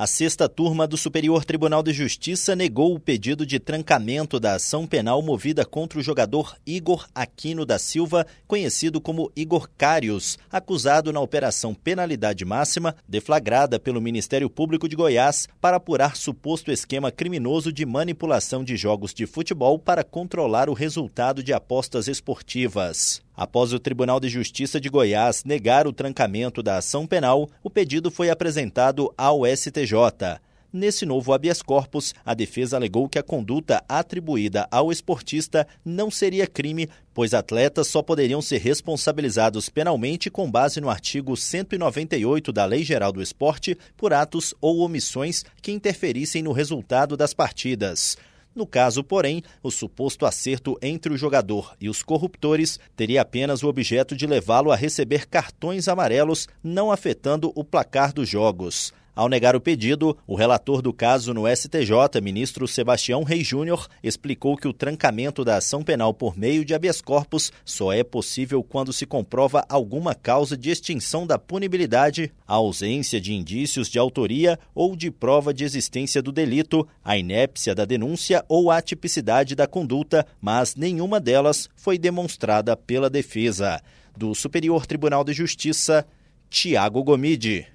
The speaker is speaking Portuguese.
A sexta turma do Superior Tribunal de Justiça negou o pedido de trancamento da ação penal movida contra o jogador Igor Aquino da Silva, conhecido como Igor Cários, acusado na Operação Penalidade Máxima, deflagrada pelo Ministério Público de Goiás para apurar suposto esquema criminoso de manipulação de jogos de futebol para controlar o resultado de apostas esportivas. Após o Tribunal de Justiça de Goiás negar o trancamento da ação penal, o pedido foi apresentado ao STJ. Nesse novo habeas corpus, a defesa alegou que a conduta atribuída ao esportista não seria crime, pois atletas só poderiam ser responsabilizados penalmente com base no artigo 198 da Lei Geral do Esporte por atos ou omissões que interferissem no resultado das partidas. No caso, porém, o suposto acerto entre o jogador e os corruptores teria apenas o objeto de levá-lo a receber cartões amarelos, não afetando o placar dos jogos. Ao negar o pedido, o relator do caso no STJ, ministro Sebastião Rei Júnior, explicou que o trancamento da ação penal por meio de habeas corpus só é possível quando se comprova alguma causa de extinção da punibilidade, a ausência de indícios de autoria ou de prova de existência do delito, a inépcia da denúncia ou a tipicidade da conduta, mas nenhuma delas foi demonstrada pela defesa. Do Superior Tribunal de Justiça, Tiago Gomide.